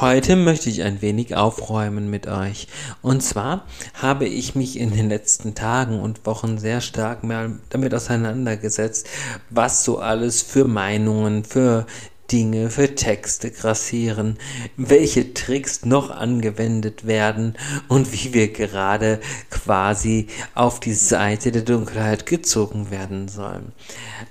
Heute möchte ich ein wenig aufräumen mit euch. Und zwar habe ich mich in den letzten Tagen und Wochen sehr stark mehr damit auseinandergesetzt, was so alles für Meinungen, für Dinge für Texte grassieren, welche Tricks noch angewendet werden und wie wir gerade quasi auf die Seite der Dunkelheit gezogen werden sollen.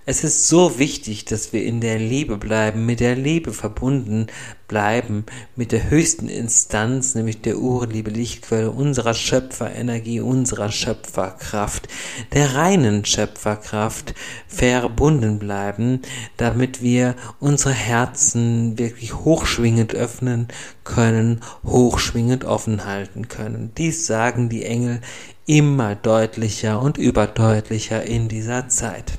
Es ist so wichtig, dass wir in der Liebe bleiben, mit der Liebe verbunden bleiben, mit der höchsten Instanz, nämlich der Urliebe, Lichtquelle unserer Schöpferenergie, unserer Schöpferkraft, der reinen Schöpferkraft verbunden bleiben, damit wir unsere Herzen wirklich hochschwingend öffnen können, hochschwingend offen halten können. Dies sagen die Engel immer deutlicher und überdeutlicher in dieser Zeit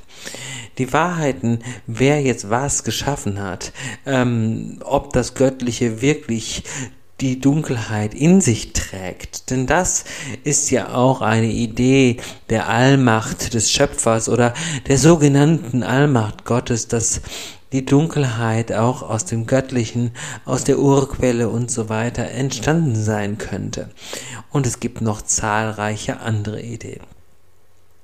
die Wahrheiten, wer jetzt was geschaffen hat, ähm, ob das Göttliche wirklich die Dunkelheit in sich trägt. Denn das ist ja auch eine Idee der Allmacht des Schöpfers oder der sogenannten Allmacht Gottes, dass die Dunkelheit auch aus dem Göttlichen, aus der Urquelle und so weiter entstanden sein könnte. Und es gibt noch zahlreiche andere Ideen.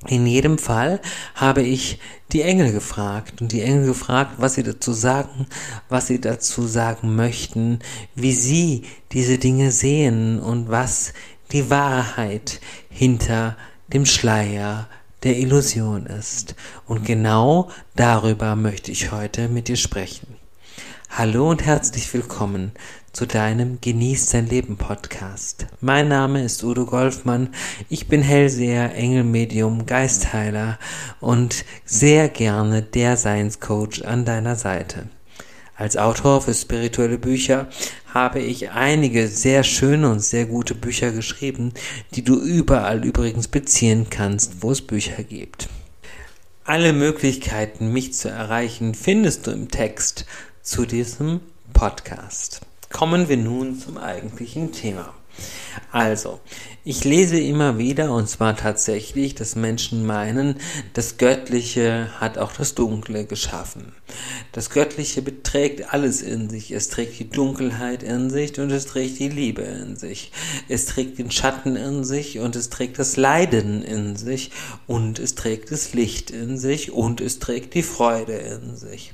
In jedem Fall habe ich die Engel gefragt und die Engel gefragt, was sie dazu sagen, was sie dazu sagen möchten, wie sie diese Dinge sehen und was die Wahrheit hinter dem Schleier der Illusion ist. Und genau darüber möchte ich heute mit dir sprechen. Hallo und herzlich willkommen zu deinem Genieß dein Leben Podcast. Mein Name ist Udo Golfmann. Ich bin Hellseher, Engelmedium, Geistheiler und sehr gerne der Science-Coach an deiner Seite. Als Autor für spirituelle Bücher habe ich einige sehr schöne und sehr gute Bücher geschrieben, die du überall übrigens beziehen kannst, wo es Bücher gibt. Alle Möglichkeiten, mich zu erreichen, findest du im Text zu diesem Podcast. Kommen wir nun zum eigentlichen Thema. Also, ich lese immer wieder, und zwar tatsächlich, dass Menschen meinen, das Göttliche hat auch das Dunkle geschaffen. Das Göttliche beträgt alles in sich. Es trägt die Dunkelheit in sich und es trägt die Liebe in sich. Es trägt den Schatten in sich und es trägt das Leiden in sich und es trägt das Licht in sich und es trägt die Freude in sich.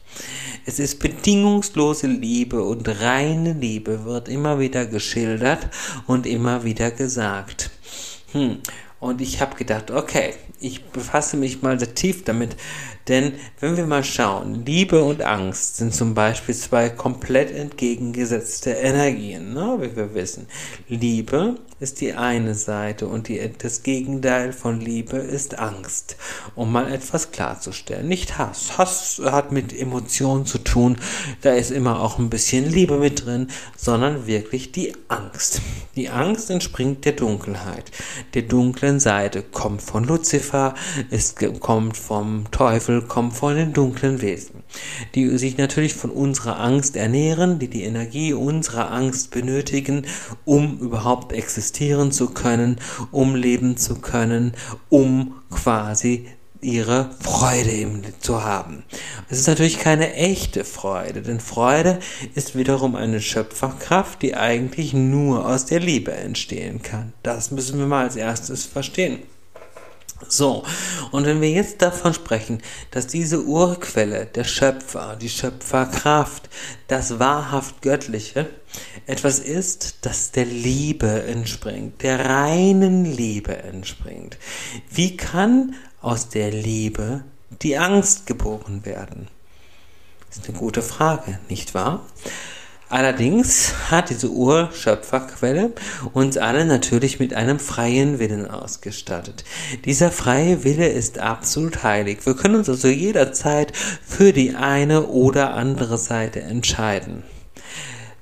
Es ist bedingungslose Liebe und reine Liebe wird immer wieder geschildert und immer wieder gesagt. Hmm. Und ich habe gedacht, okay, ich befasse mich mal sehr tief damit, denn wenn wir mal schauen, Liebe und Angst sind zum Beispiel zwei komplett entgegengesetzte Energien, ne, wie wir wissen. Liebe ist die eine Seite und die, das Gegenteil von Liebe ist Angst. Um mal etwas klarzustellen. Nicht Hass. Hass hat mit Emotionen zu tun. Da ist immer auch ein bisschen Liebe mit drin, sondern wirklich die Angst. Die Angst entspringt der Dunkelheit. Der dunklen Seite. Kommt von Luzifer, es kommt vom Teufel, kommt von den dunklen Wesen die sich natürlich von unserer Angst ernähren, die die Energie unserer Angst benötigen, um überhaupt existieren zu können, um leben zu können, um quasi ihre Freude zu haben. Es ist natürlich keine echte Freude, denn Freude ist wiederum eine Schöpferkraft, die eigentlich nur aus der Liebe entstehen kann. Das müssen wir mal als erstes verstehen. So, und wenn wir jetzt davon sprechen, dass diese Urquelle, der Schöpfer, die Schöpferkraft, das wahrhaft Göttliche, etwas ist, das der Liebe entspringt, der reinen Liebe entspringt, wie kann aus der Liebe die Angst geboren werden? Das ist eine gute Frage, nicht wahr? Allerdings hat diese Urschöpferquelle uns alle natürlich mit einem freien Willen ausgestattet. Dieser freie Wille ist absolut heilig. Wir können uns also jederzeit für die eine oder andere Seite entscheiden.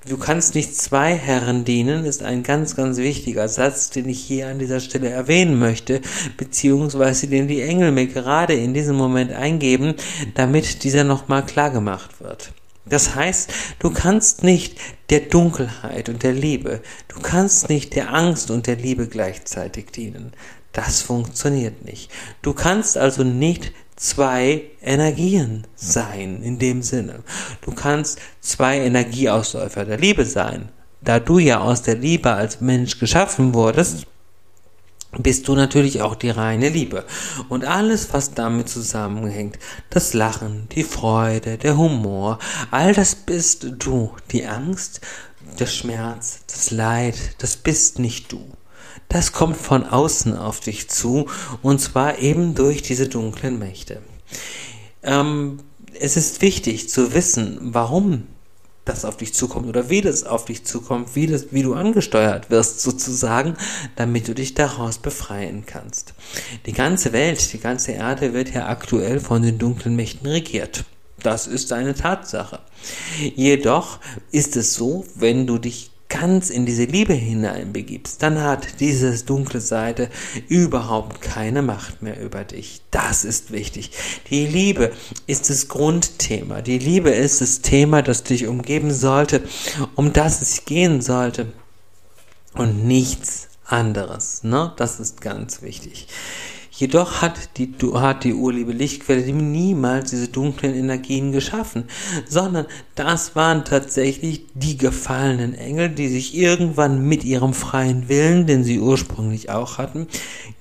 Du kannst nicht zwei Herren dienen, ist ein ganz, ganz wichtiger Satz, den ich hier an dieser Stelle erwähnen möchte, beziehungsweise den die Engel mir gerade in diesem Moment eingeben, damit dieser nochmal klar gemacht wird. Das heißt, du kannst nicht der Dunkelheit und der Liebe, du kannst nicht der Angst und der Liebe gleichzeitig dienen. Das funktioniert nicht. Du kannst also nicht zwei Energien sein in dem Sinne. Du kannst zwei Energieausläufer der Liebe sein. da du ja aus der Liebe als Mensch geschaffen wurdest, bist du natürlich auch die reine Liebe. Und alles, was damit zusammenhängt, das Lachen, die Freude, der Humor, all das bist du. Die Angst, der Schmerz, das Leid, das bist nicht du. Das kommt von außen auf dich zu, und zwar eben durch diese dunklen Mächte. Ähm, es ist wichtig zu wissen, warum das auf dich zukommt oder wie das auf dich zukommt, wie, das, wie du angesteuert wirst sozusagen, damit du dich daraus befreien kannst. Die ganze Welt, die ganze Erde wird ja aktuell von den dunklen Mächten regiert. Das ist eine Tatsache. Jedoch ist es so, wenn du dich ganz in diese Liebe hineinbegibst, dann hat diese dunkle Seite überhaupt keine Macht mehr über dich. Das ist wichtig. Die Liebe ist das Grundthema. Die Liebe ist das Thema, das dich umgeben sollte, um das es gehen sollte und nichts anderes. Ne? Das ist ganz wichtig. Jedoch hat die, hat die urliebe Lichtquelle niemals diese dunklen Energien geschaffen, sondern das waren tatsächlich die gefallenen Engel, die sich irgendwann mit ihrem freien Willen, den sie ursprünglich auch hatten,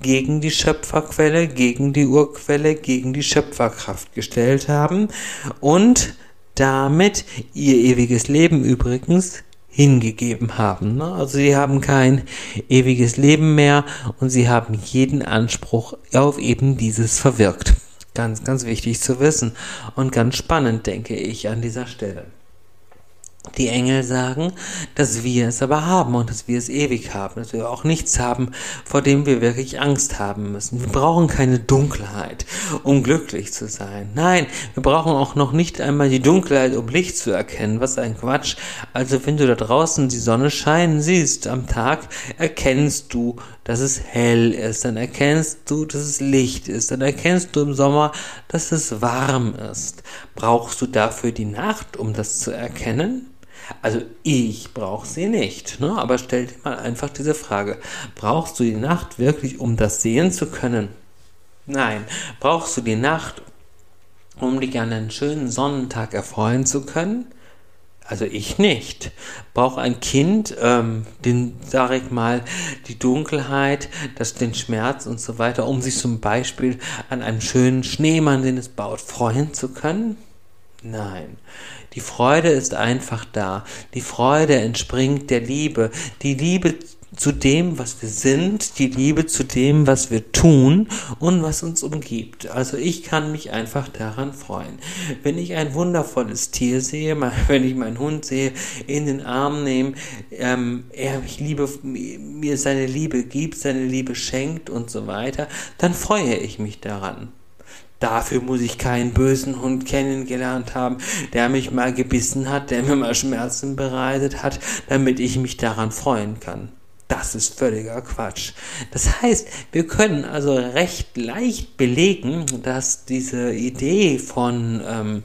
gegen die Schöpferquelle, gegen die Urquelle, gegen die Schöpferkraft gestellt haben und damit ihr ewiges Leben übrigens hingegeben haben. Ne? Also sie haben kein ewiges Leben mehr und sie haben jeden Anspruch auf eben dieses verwirkt. Ganz, ganz wichtig zu wissen und ganz spannend, denke ich, an dieser Stelle. Die Engel sagen, dass wir es aber haben und dass wir es ewig haben, dass wir auch nichts haben, vor dem wir wirklich Angst haben müssen. Wir brauchen keine Dunkelheit, um glücklich zu sein. Nein, wir brauchen auch noch nicht einmal die Dunkelheit, um Licht zu erkennen. Was ein Quatsch. Also wenn du da draußen die Sonne scheinen siehst am Tag, erkennst du, dass es hell ist. Dann erkennst du, dass es Licht ist. Dann erkennst du im Sommer, dass es warm ist. Brauchst du dafür die Nacht, um das zu erkennen? Also ich brauche sie nicht. Ne? Aber stell dir mal einfach diese Frage. Brauchst du die Nacht wirklich, um das sehen zu können? Nein. Brauchst du die Nacht, um dich an einen schönen Sonnentag erfreuen zu können? Also ich nicht. Braucht ein Kind, ähm, den, sage ich mal, die Dunkelheit, das, den Schmerz und so weiter, um sich zum Beispiel an einem schönen Schneemann, den es baut, freuen zu können? Nein. Die Freude ist einfach da. Die Freude entspringt der Liebe. Die Liebe zu dem, was wir sind, die Liebe zu dem, was wir tun und was uns umgibt. Also ich kann mich einfach daran freuen. Wenn ich ein wundervolles Tier sehe, wenn ich meinen Hund sehe, in den Arm nehme, ähm, er mich liebe, mir seine Liebe gibt, seine Liebe schenkt und so weiter, dann freue ich mich daran. Dafür muss ich keinen bösen Hund kennengelernt haben, der mich mal gebissen hat, der mir mal Schmerzen bereitet hat, damit ich mich daran freuen kann. Das ist völliger Quatsch. Das heißt, wir können also recht leicht belegen, dass diese Idee von, ähm,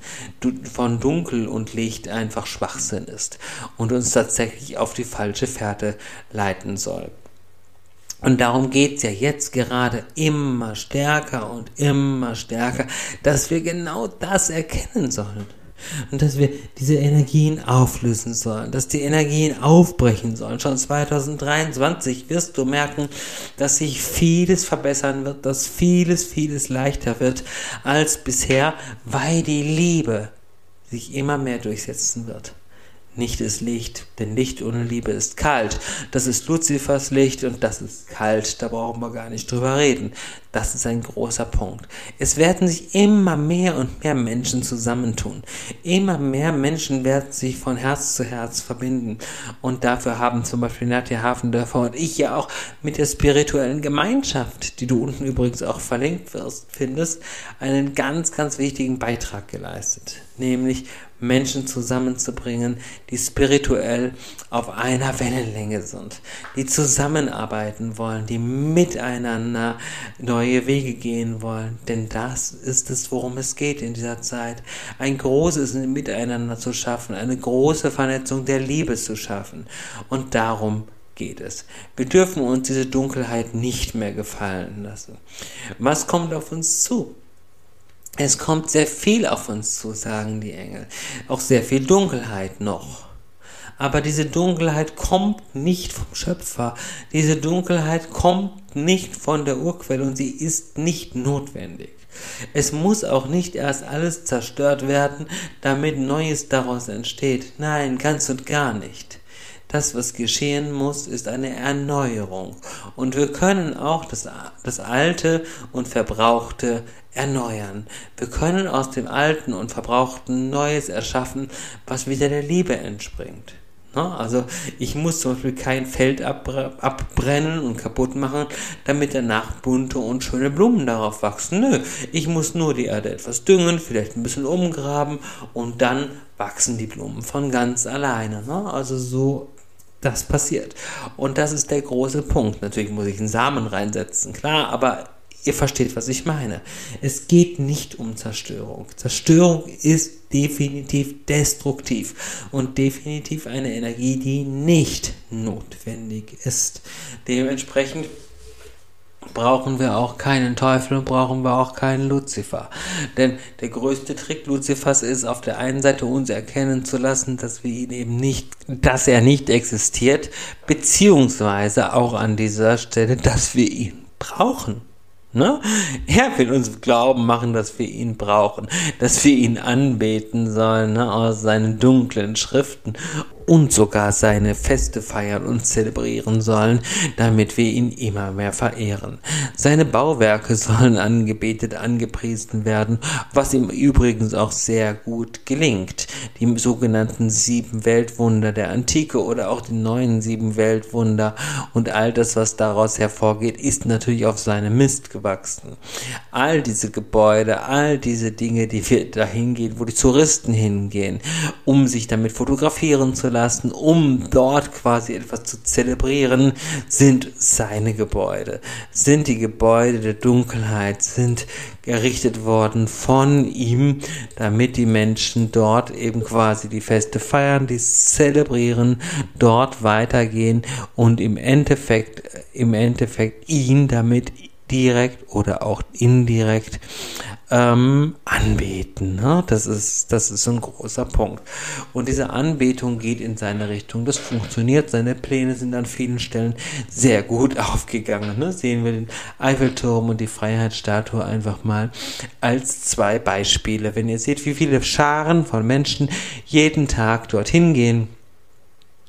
von Dunkel und Licht einfach Schwachsinn ist und uns tatsächlich auf die falsche Fährte leiten soll. Und darum geht's ja jetzt gerade immer stärker und immer stärker, dass wir genau das erkennen sollen. Und dass wir diese Energien auflösen sollen, dass die Energien aufbrechen sollen. Schon 2023 wirst du merken, dass sich vieles verbessern wird, dass vieles, vieles leichter wird als bisher, weil die Liebe sich immer mehr durchsetzen wird nicht ist Licht, denn Licht ohne Liebe ist kalt. Das ist Luzifers Licht und das ist kalt, da brauchen wir gar nicht drüber reden. Das ist ein großer Punkt. Es werden sich immer mehr und mehr Menschen zusammentun. Immer mehr Menschen werden sich von Herz zu Herz verbinden. Und dafür haben zum Beispiel Nadja Hafendörfer und ich ja auch mit der spirituellen Gemeinschaft, die du unten übrigens auch verlinkt wirst, findest, einen ganz, ganz wichtigen Beitrag geleistet. Nämlich Menschen zusammenzubringen, die spirituell auf einer Wellenlänge sind, die zusammenarbeiten wollen, die miteinander neue Wege gehen wollen. Denn das ist es, worum es geht in dieser Zeit. Ein großes Miteinander zu schaffen, eine große Vernetzung der Liebe zu schaffen. Und darum geht es. Wir dürfen uns diese Dunkelheit nicht mehr gefallen lassen. Was kommt auf uns zu? Es kommt sehr viel auf uns zu, sagen die Engel. Auch sehr viel Dunkelheit noch. Aber diese Dunkelheit kommt nicht vom Schöpfer. Diese Dunkelheit kommt nicht von der Urquelle und sie ist nicht notwendig. Es muss auch nicht erst alles zerstört werden, damit Neues daraus entsteht. Nein, ganz und gar nicht. Das, was geschehen muss, ist eine Erneuerung. Und wir können auch das, das Alte und Verbrauchte erneuern. Wir können aus dem Alten und Verbrauchten Neues erschaffen, was wieder der Liebe entspringt. Also ich muss zum Beispiel kein Feld abbrennen und kaputt machen, damit danach bunte und schöne Blumen darauf wachsen. Nö, ich muss nur die Erde etwas düngen, vielleicht ein bisschen umgraben und dann wachsen die Blumen von ganz alleine. Also so das passiert. Und das ist der große Punkt. Natürlich muss ich einen Samen reinsetzen, klar, aber ihr versteht, was ich meine. Es geht nicht um Zerstörung. Zerstörung ist definitiv destruktiv und definitiv eine Energie, die nicht notwendig ist. Dementsprechend brauchen wir auch keinen Teufel und brauchen wir auch keinen Luzifer. Denn der größte Trick Luzifers ist, auf der einen Seite uns erkennen zu lassen, dass wir ihn eben nicht, dass er nicht existiert, beziehungsweise auch an dieser Stelle, dass wir ihn brauchen. Ne? Er will uns glauben machen, dass wir ihn brauchen, dass wir ihn anbeten sollen ne? aus seinen dunklen Schriften und sogar seine Feste feiern und zelebrieren sollen, damit wir ihn immer mehr verehren. Seine Bauwerke sollen angebetet, angepriesen werden, was ihm übrigens auch sehr gut gelingt. Die sogenannten sieben Weltwunder der Antike oder auch die neuen sieben Weltwunder und all das, was daraus hervorgeht, ist natürlich auf seinem Mist gewachsen. All diese Gebäude, all diese Dinge, die wir dahin gehen, wo die Touristen hingehen, um sich damit fotografieren zu lassen, um dort quasi etwas zu zelebrieren, sind seine Gebäude, sind die Gebäude der Dunkelheit, sind errichtet worden von ihm, damit die Menschen dort eben quasi die Feste feiern, die zelebrieren, dort weitergehen und im Endeffekt, im Endeffekt ihn damit direkt oder auch indirekt ähm, anbeten. Ne? Das, ist, das ist ein großer Punkt. Und diese Anbetung geht in seine Richtung. Das funktioniert. Seine Pläne sind an vielen Stellen sehr gut aufgegangen. Ne? Sehen wir den Eiffelturm und die Freiheitsstatue einfach mal als zwei Beispiele. Wenn ihr seht, wie viele Scharen von Menschen jeden Tag dorthin gehen,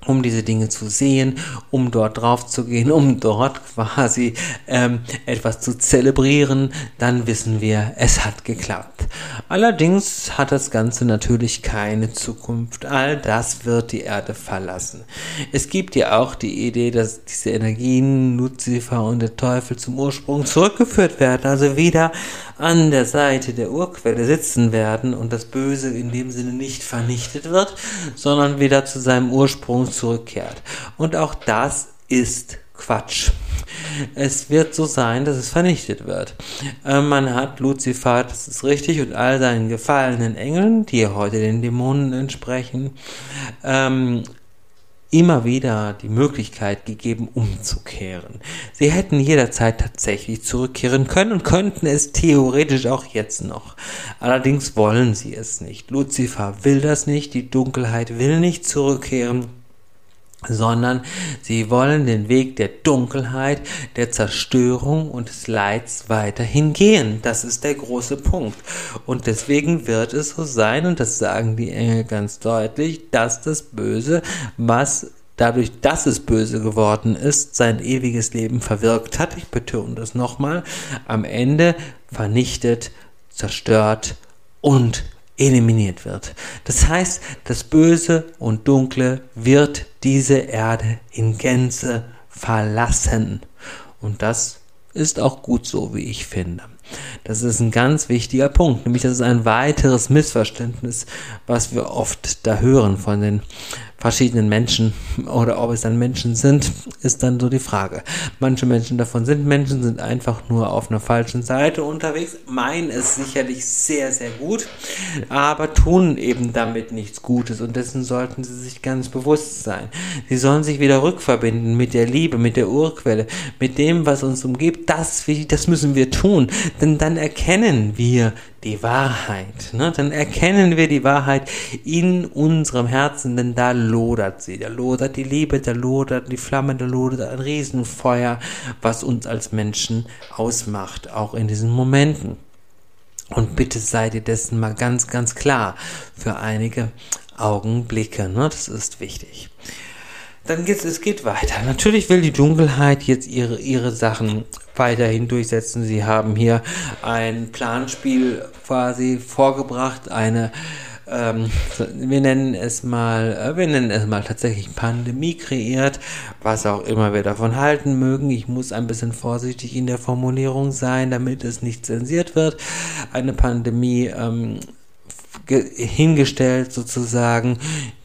um diese Dinge zu sehen, um dort drauf zu gehen, um dort quasi ähm, etwas zu zelebrieren, dann wissen wir, es hat geklappt. Allerdings hat das Ganze natürlich keine Zukunft. All das wird die Erde verlassen. Es gibt ja auch die Idee, dass diese Energien, Luzifer und der Teufel zum Ursprung zurückgeführt werden, also wieder an der Seite der Urquelle sitzen werden und das Böse in dem Sinne nicht vernichtet wird, sondern wieder zu seinem Ursprung zurückkehrt. Und auch das ist Quatsch. Es wird so sein, dass es vernichtet wird. Äh, man hat Luzifer, das ist richtig, und all seinen gefallenen Engeln, die heute den Dämonen entsprechen, ähm, immer wieder die Möglichkeit gegeben, umzukehren. Sie hätten jederzeit tatsächlich zurückkehren können und könnten es theoretisch auch jetzt noch. Allerdings wollen sie es nicht. Lucifer will das nicht, die Dunkelheit will nicht zurückkehren sondern sie wollen den Weg der Dunkelheit, der Zerstörung und des Leids weiterhin gehen. Das ist der große Punkt. Und deswegen wird es so sein, und das sagen die Engel ganz deutlich, dass das Böse, was dadurch, dass es böse geworden ist, sein ewiges Leben verwirkt hat, ich betone das nochmal, am Ende vernichtet, zerstört und eliminiert wird. Das heißt, das Böse und Dunkle wird diese Erde in Gänze verlassen. Und das ist auch gut so, wie ich finde. Das ist ein ganz wichtiger Punkt, nämlich das ist ein weiteres Missverständnis, was wir oft da hören von den verschiedenen Menschen oder ob es dann Menschen sind, ist dann so die Frage. Manche Menschen davon sind Menschen, sind einfach nur auf einer falschen Seite unterwegs, meinen es sicherlich sehr, sehr gut, aber tun eben damit nichts Gutes und dessen sollten sie sich ganz bewusst sein. Sie sollen sich wieder rückverbinden mit der Liebe, mit der Urquelle, mit dem, was uns umgibt. Das, das müssen wir tun. Denn dann erkennen wir die Wahrheit. Ne? Dann erkennen wir die Wahrheit in unserem Herzen, denn da lodert sie. Da lodert die Liebe, da lodert die Flamme, da lodert ein Riesenfeuer, was uns als Menschen ausmacht, auch in diesen Momenten. Und bitte seid ihr dessen mal ganz, ganz klar für einige Augenblicke. Ne? Das ist wichtig. Dann geht's, es geht weiter. Natürlich will die Dunkelheit jetzt ihre, ihre Sachen weiterhin durchsetzen. Sie haben hier ein Planspiel quasi vorgebracht, eine ähm, wir nennen es mal, äh, wir nennen es mal tatsächlich Pandemie kreiert, was auch immer wir davon halten mögen. Ich muss ein bisschen vorsichtig in der Formulierung sein, damit es nicht zensiert wird. Eine Pandemie ähm, hingestellt sozusagen,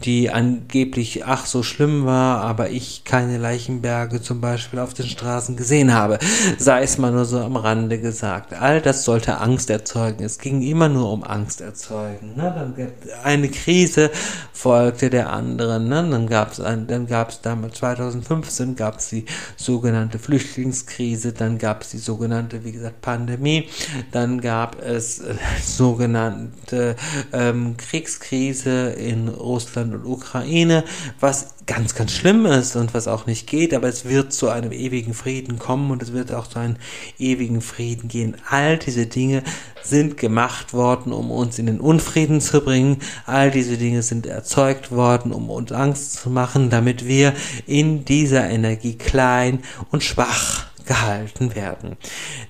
die angeblich ach so schlimm war, aber ich keine Leichenberge zum Beispiel auf den Straßen gesehen habe. Sei es mal nur so am Rande gesagt. All das sollte Angst erzeugen. Es ging immer nur um Angst erzeugen. Ne? Dann eine Krise folgte der anderen. Ne? Dann gab es dann gab es damals 2015 gab es die sogenannte Flüchtlingskrise, dann gab es die sogenannte, wie gesagt, Pandemie, dann gab es äh, sogenannte ähm, Kriegskrise in Russland und Ukraine, was ganz, ganz schlimm ist und was auch nicht geht, aber es wird zu einem ewigen Frieden kommen und es wird auch zu einem ewigen Frieden gehen. All diese Dinge sind gemacht worden, um uns in den Unfrieden zu bringen. All diese Dinge sind erzeugt worden, um uns Angst zu machen, damit wir in dieser Energie klein und schwach gehalten werden.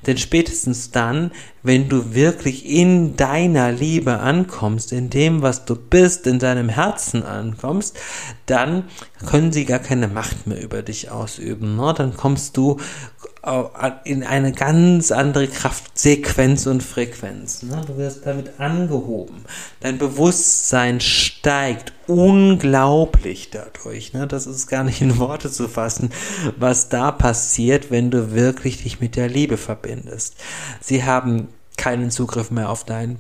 Denn spätestens dann, wenn du wirklich in deiner Liebe ankommst, in dem, was du bist, in deinem Herzen ankommst, dann können sie gar keine Macht mehr über dich ausüben. Ne? Dann kommst du in eine ganz andere Kraftsequenz und Frequenz. Ne? Du wirst damit angehoben. Dein Bewusstsein steigt unglaublich dadurch. Ne? Das ist gar nicht in Worte zu fassen, was da passiert, wenn du wirklich dich mit der Liebe verbindest. Sie haben keinen Zugriff mehr auf dein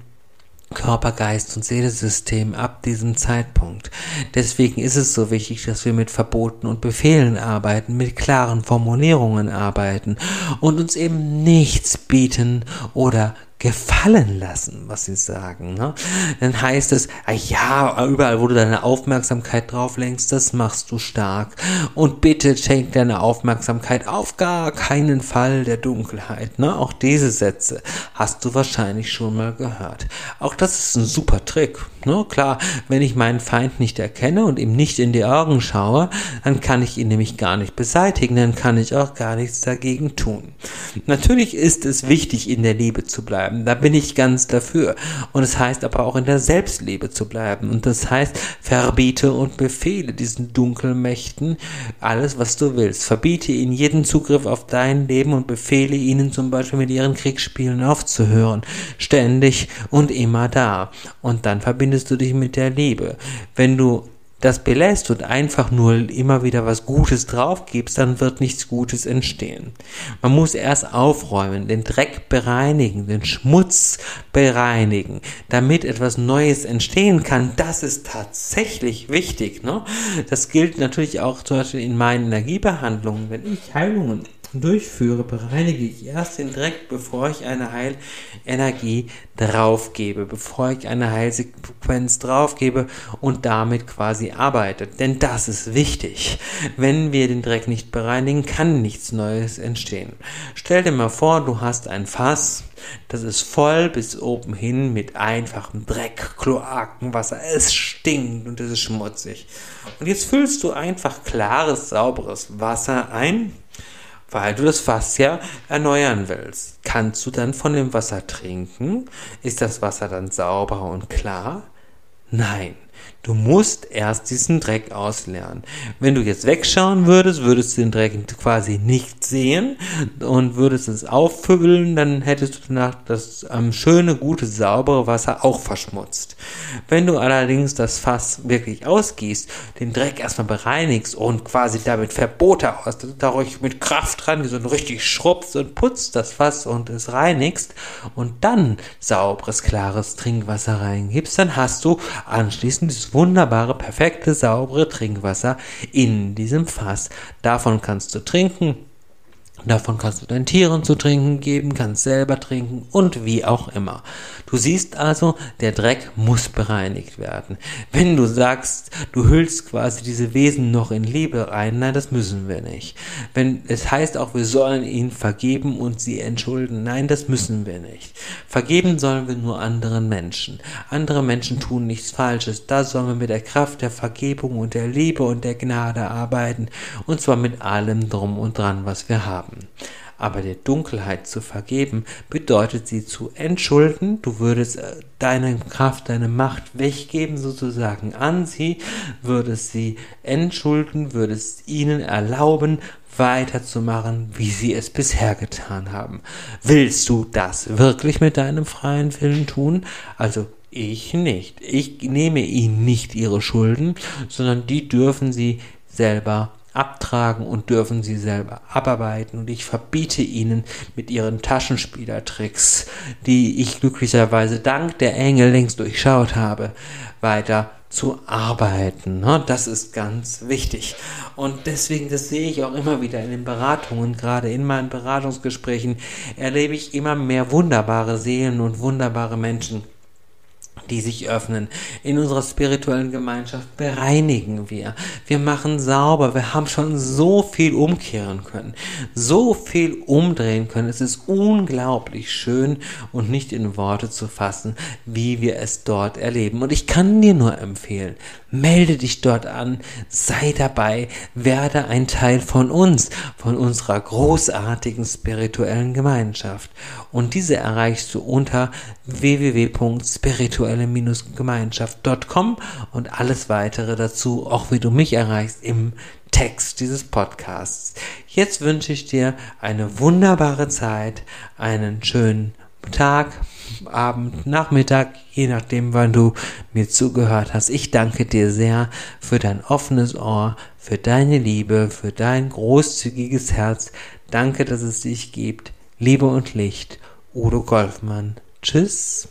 Körper, Geist und Seelesystem ab diesem Zeitpunkt. Deswegen ist es so wichtig, dass wir mit Verboten und Befehlen arbeiten, mit klaren Formulierungen arbeiten und uns eben nichts bieten oder gefallen lassen, was sie sagen. Ne? Dann heißt es, ah ja, überall, wo du deine Aufmerksamkeit drauf lenkst, das machst du stark. Und bitte schenk deine Aufmerksamkeit auf gar keinen Fall der Dunkelheit. Ne? Auch diese Sätze hast du wahrscheinlich schon mal gehört. Auch das ist ein super Trick. Ne? Klar, wenn ich meinen Feind nicht erkenne und ihm nicht in die Augen schaue, dann kann ich ihn nämlich gar nicht beseitigen, dann kann ich auch gar nichts dagegen tun. Natürlich ist es wichtig, in der Liebe zu bleiben bleiben. Da bin ich ganz dafür. Und es das heißt aber auch in der Selbstliebe zu bleiben. Und das heißt, verbiete und befehle diesen Dunkelmächten alles, was du willst. Verbiete ihnen jeden Zugriff auf dein Leben und befehle ihnen zum Beispiel mit ihren Kriegsspielen aufzuhören. Ständig und immer da. Und dann verbindest du dich mit der Liebe. Wenn du das belässt und einfach nur immer wieder was Gutes draufgibst, dann wird nichts Gutes entstehen. Man muss erst aufräumen, den Dreck bereinigen, den Schmutz bereinigen, damit etwas Neues entstehen kann. Das ist tatsächlich wichtig. Ne? Das gilt natürlich auch zum Beispiel in meinen Energiebehandlungen. Wenn ich Heilungen durchführe, bereinige ich erst den Dreck, bevor ich eine Heilenergie draufgebe, bevor ich eine Heilsequenz draufgebe und damit quasi arbeite. Denn das ist wichtig. Wenn wir den Dreck nicht bereinigen, kann nichts Neues entstehen. Stell dir mal vor, du hast ein Fass, das ist voll bis oben hin mit einfachem Dreck, Kloakenwasser. Es stinkt und es ist schmutzig. Und jetzt füllst du einfach klares, sauberes Wasser ein weil du das Fass ja erneuern willst. Kannst du dann von dem Wasser trinken? Ist das Wasser dann sauber und klar? Nein. Du musst erst diesen Dreck auslernen. Wenn du jetzt wegschauen würdest, würdest du den Dreck quasi nicht sehen und würdest es auffüllen, dann hättest du danach das ähm, schöne, gute, saubere Wasser auch verschmutzt. Wenn du allerdings das Fass wirklich ausgießt, den Dreck erstmal bereinigst und quasi damit Verbote aus, dadurch mit Kraft dran und richtig schrubbst und putzt das Fass und es reinigst und dann sauberes, klares Trinkwasser reingibst, dann hast du anschließend dieses wunderbare, perfekte, saubere Trinkwasser in diesem Fass. Davon kannst du trinken Davon kannst du deinen Tieren zu trinken geben, kannst selber trinken und wie auch immer. Du siehst also, der Dreck muss bereinigt werden. Wenn du sagst, du hüllst quasi diese Wesen noch in Liebe rein, nein, das müssen wir nicht. Wenn es heißt auch, wir sollen ihnen vergeben und sie entschulden, nein, das müssen wir nicht. Vergeben sollen wir nur anderen Menschen. Andere Menschen tun nichts Falsches. Da sollen wir mit der Kraft der Vergebung und der Liebe und der Gnade arbeiten und zwar mit allem drum und dran, was wir haben haben. Aber der Dunkelheit zu vergeben bedeutet sie zu entschulden. Du würdest äh, deine Kraft, deine Macht weggeben sozusagen an sie, würdest sie entschulden, würdest ihnen erlauben, weiterzumachen, wie sie es bisher getan haben. Willst du das wirklich mit deinem freien Willen tun? Also ich nicht. Ich nehme ihnen nicht ihre Schulden, sondern die dürfen sie selber abtragen und dürfen sie selber abarbeiten. Und ich verbiete ihnen mit ihren Taschenspielertricks, die ich glücklicherweise dank der Engel längst durchschaut habe, weiter zu arbeiten. Ne? Das ist ganz wichtig. Und deswegen, das sehe ich auch immer wieder in den Beratungen, gerade in meinen Beratungsgesprächen, erlebe ich immer mehr wunderbare Seelen und wunderbare Menschen die sich öffnen. In unserer spirituellen Gemeinschaft bereinigen wir. Wir machen sauber. Wir haben schon so viel umkehren können, so viel umdrehen können. Es ist unglaublich schön und nicht in Worte zu fassen, wie wir es dort erleben. Und ich kann dir nur empfehlen, melde dich dort an, sei dabei, werde ein Teil von uns, von unserer großartigen spirituellen Gemeinschaft. Und diese erreichst du unter www.spirituelle-gemeinschaft.com und alles weitere dazu, auch wie du mich erreichst im Text dieses Podcasts. Jetzt wünsche ich dir eine wunderbare Zeit, einen schönen Tag, Abend, Nachmittag, je nachdem, wann du mir zugehört hast. Ich danke dir sehr für dein offenes Ohr, für deine Liebe, für dein großzügiges Herz. Danke, dass es dich gibt. Liebe und Licht. Udo Golfmann. Tschüss.